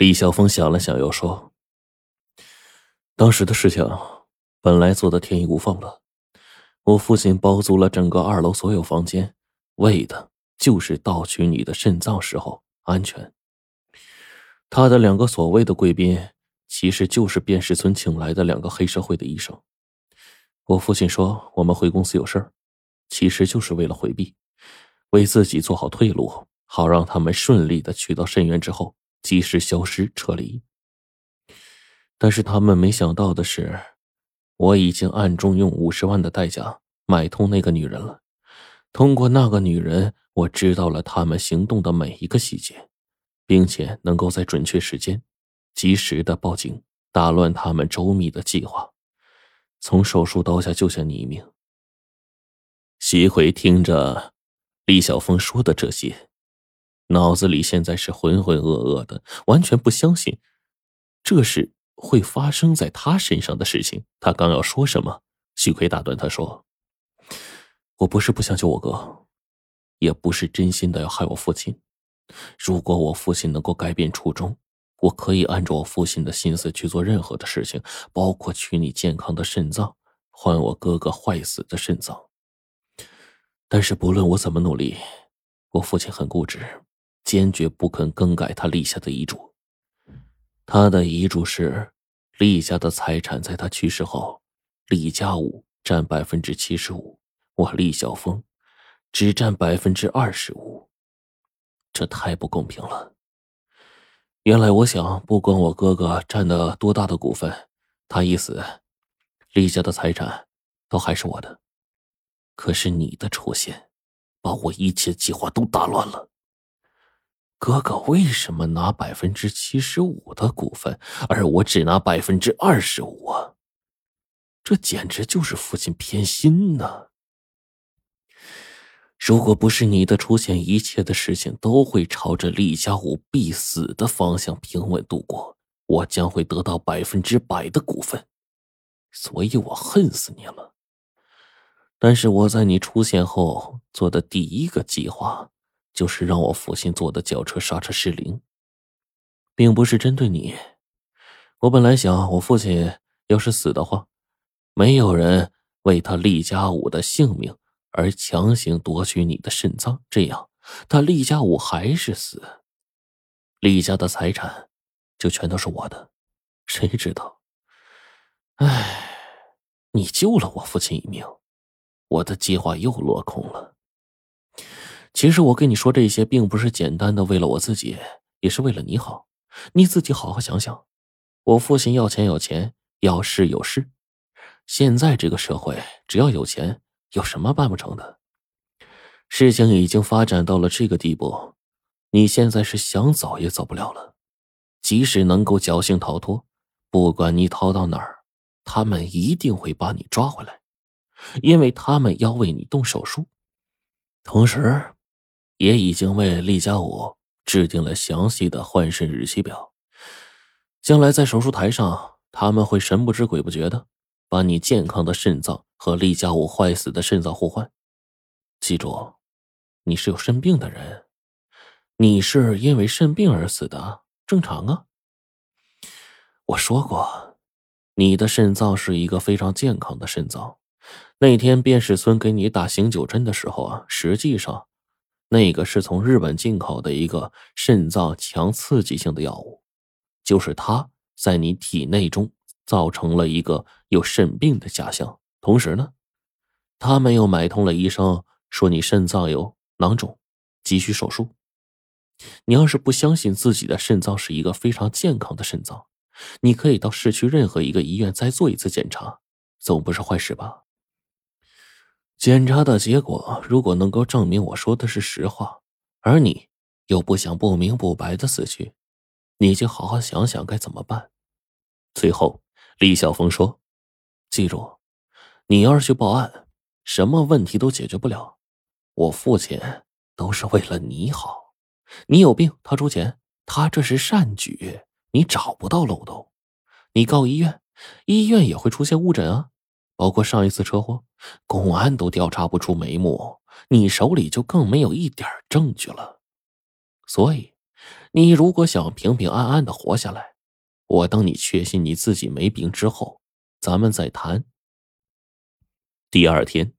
李晓峰想了想，又说：“当时的事情本来做的天衣无缝了。我父亲包租了整个二楼所有房间，为的就是盗取你的肾脏时候安全。他的两个所谓的贵宾，其实就是卞氏村请来的两个黑社会的医生。我父亲说我们回公司有事儿，其实就是为了回避，为自己做好退路。”好让他们顺利的取到肾源之后，及时消失撤离。但是他们没想到的是，我已经暗中用五十万的代价买通那个女人了。通过那个女人，我知道了他们行动的每一个细节，并且能够在准确时间、及时的报警，打乱他们周密的计划，从手术刀下救下你一命。徐慧听着李晓峰说的这些。脑子里现在是浑浑噩噩的，完全不相信这是会发生在他身上的事情。他刚要说什么，许奎打断他说：“我不是不想救我哥，也不是真心的要害我父亲。如果我父亲能够改变初衷，我可以按照我父亲的心思去做任何的事情，包括取你健康的肾脏，换我哥哥坏死的肾脏。但是不论我怎么努力，我父亲很固执。”坚决不肯更改他立下的遗嘱。他的遗嘱是，厉家的财产在他去世后，厉家武占百分之七十五，我厉小峰只占百分之二十五。这太不公平了。原来我想，不管我哥哥占了多大的股份，他一死，厉家的财产都还是我的。可是你的出现，把我一切计划都打乱了。哥哥为什么拿百分之七十五的股份，而我只拿百分之二十五啊？这简直就是父亲偏心呢！如果不是你的出现，一切的事情都会朝着厉家武必死的方向平稳度过，我将会得到百分之百的股份，所以我恨死你了。但是我在你出现后做的第一个计划。就是让我父亲坐的轿车刹车失灵，并不是针对你。我本来想，我父亲要是死的话，没有人为他厉家武的性命而强行夺取你的肾脏，这样他厉家武还是死，厉家的财产就全都是我的。谁知道？唉，你救了我父亲一命，我的计划又落空了。其实我跟你说这些，并不是简单的为了我自己，也是为了你好。你自己好好想想。我父亲要钱有钱，要势有势。现在这个社会，只要有钱，有什么办不成的？事情已经发展到了这个地步，你现在是想走也走不了了。即使能够侥幸逃脱，不管你逃到哪儿，他们一定会把你抓回来，因为他们要为你动手术，同时。也已经为厉家武制定了详细的换肾日期表，将来在手术台上，他们会神不知鬼不觉的把你健康的肾脏和厉家武坏死的肾脏互换。记住，你是有肾病的人，你是因为肾病而死的，正常啊。我说过，你的肾脏是一个非常健康的肾脏。那天卞世孙给你打醒酒针的时候啊，实际上。那个是从日本进口的一个肾脏强刺激性的药物，就是它在你体内中造成了一个有肾病的假象。同时呢，他们又买通了医生，说你肾脏有囊肿，急需手术。你要是不相信自己的肾脏是一个非常健康的肾脏，你可以到市区任何一个医院再做一次检查，总不是坏事吧？检查的结果如果能够证明我说的是实话，而你又不想不明不白的死去，你就好好想想该怎么办。最后，李晓峰说：“记住，你要是去报案，什么问题都解决不了。我父亲都是为了你好，你有病他出钱，他这是善举，你找不到漏洞。你告医院，医院也会出现误诊啊。”包括上一次车祸，公安都调查不出眉目，你手里就更没有一点证据了。所以，你如果想平平安安的活下来，我等你确信你自己没病之后，咱们再谈。第二天，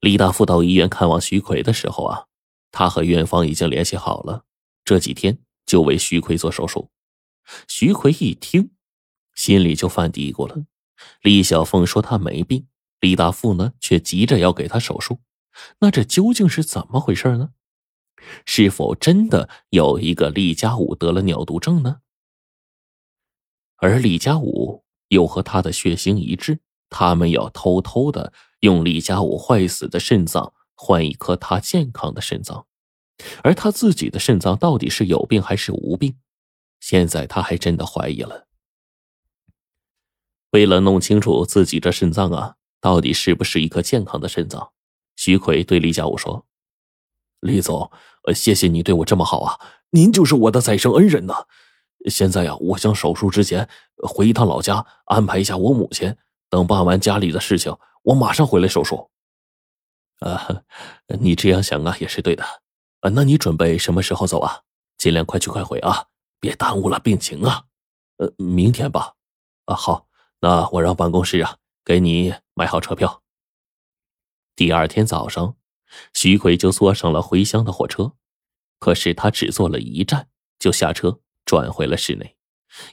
李大富到医院看望徐奎的时候啊，他和院方已经联系好了，这几天就为徐奎做手术。徐奎一听，心里就犯嘀咕了。李小凤说他没病，李大富呢却急着要给他手术，那这究竟是怎么回事呢？是否真的有一个李家武得了尿毒症呢？而李家武又和他的血型一致，他们要偷偷的用李家武坏死的肾脏换一颗他健康的肾脏，而他自己的肾脏到底是有病还是无病？现在他还真的怀疑了。为了弄清楚自己这肾脏啊，到底是不是一颗健康的肾脏，徐奎对李家武说：“李总。”，谢谢你对我这么好啊！您就是我的再生恩人呐。现在呀，我想手术之前回一趟老家，安排一下我母亲。等办完家里的事情，我马上回来手术。啊，你这样想啊，也是对的。啊，那你准备什么时候走啊？尽量快去快回啊，别耽误了病情啊。呃，明天吧。啊，好，那我让办公室啊给你买好车票。第二天早上。徐奎就坐上了回乡的火车，可是他只坐了一站就下车转回了室内，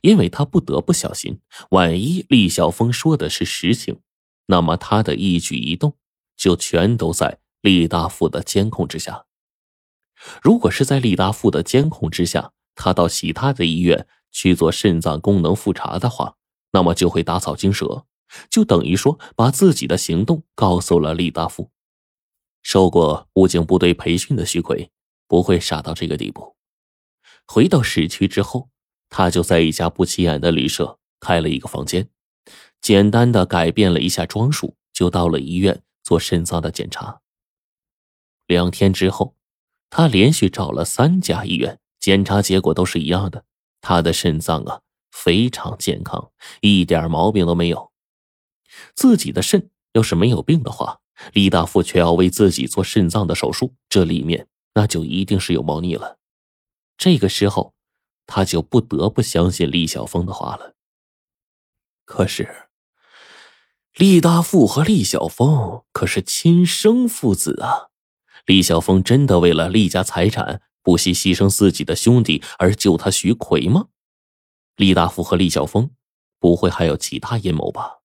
因为他不得不小心，万一厉晓峰说的是实情，那么他的一举一动就全都在厉大富的监控之下。如果是在厉大富的监控之下，他到其他的医院去做肾脏功能复查的话，那么就会打草惊蛇，就等于说把自己的行动告诉了厉大富。受过武警部队培训的徐奎不会傻到这个地步。回到市区之后，他就在一家不起眼的旅社开了一个房间，简单的改变了一下装束，就到了医院做肾脏的检查。两天之后，他连续找了三家医院，检查结果都是一样的，他的肾脏啊非常健康，一点毛病都没有。自己的肾要是没有病的话。李大富却要为自己做肾脏的手术，这里面那就一定是有猫腻了。这个时候，他就不得不相信李晓峰的话了。可是，李大富和李晓峰可是亲生父子啊！李晓峰真的为了李家财产，不惜牺牲自己的兄弟而救他徐奎吗？李大富和李晓峰不会还有其他阴谋吧？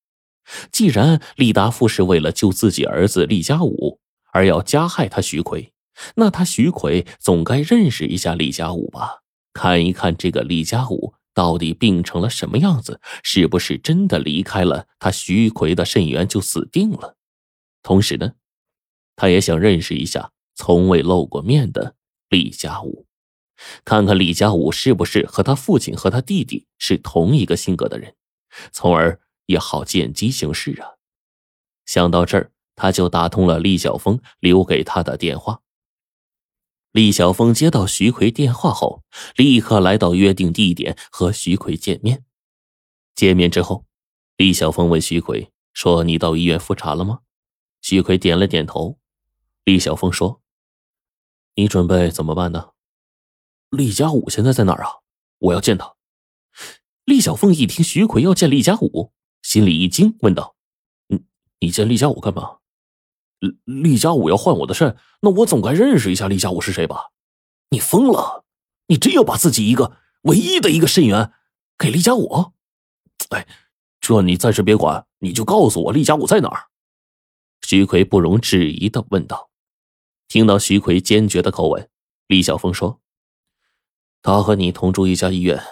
既然李达富是为了救自己儿子李家武而要加害他徐奎，那他徐奎总该认识一下李家武吧？看一看这个李家武到底病成了什么样子，是不是真的离开了他徐奎的肾源就死定了？同时呢，他也想认识一下从未露过面的李家武，看看李家武是不是和他父亲和他弟弟是同一个性格的人，从而。也好见机行事啊！想到这儿，他就打通了厉晓峰留给他的电话。厉晓峰接到徐奎电话后，立刻来到约定地点和徐奎见面。见面之后，厉晓峰问徐奎说：“你到医院复查了吗？”徐奎点了点头。厉晓峰说：“你准备怎么办呢？”厉家武现在在哪儿啊？我要见他。厉小凤一听徐奎要见厉家武。心里一惊，问道：“你你见厉家武干嘛？厉家武要换我的肾，那我总该认识一下厉家武是谁吧？你疯了！你真要把自己一个唯一的一个肾源给厉家武？哎，这你暂时别管，你就告诉我厉家武在哪儿。”徐奎不容置疑的问道。听到徐奎坚决的口吻，李晓峰说：“他和你同住一家医院，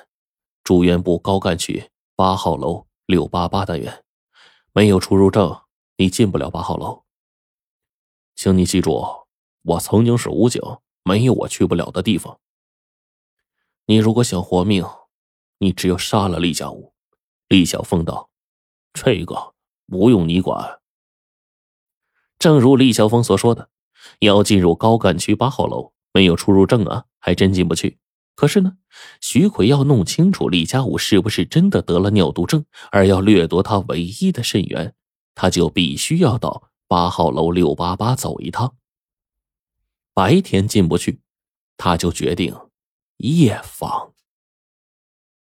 住院部高干区八号楼。”六八八单元，没有出入证，你进不了八号楼。请你记住，我曾经是武警，没有我去不了的地方。你如果想活命，你只有杀了厉家武。厉小凤道：“这个不用你管。”正如厉小峰所说的，要进入高干区八号楼，没有出入证啊，还真进不去。可是呢，徐奎要弄清楚李家武是不是真的得了尿毒症，而要掠夺他唯一的肾源，他就必须要到八号楼六八八走一趟。白天进不去，他就决定夜访。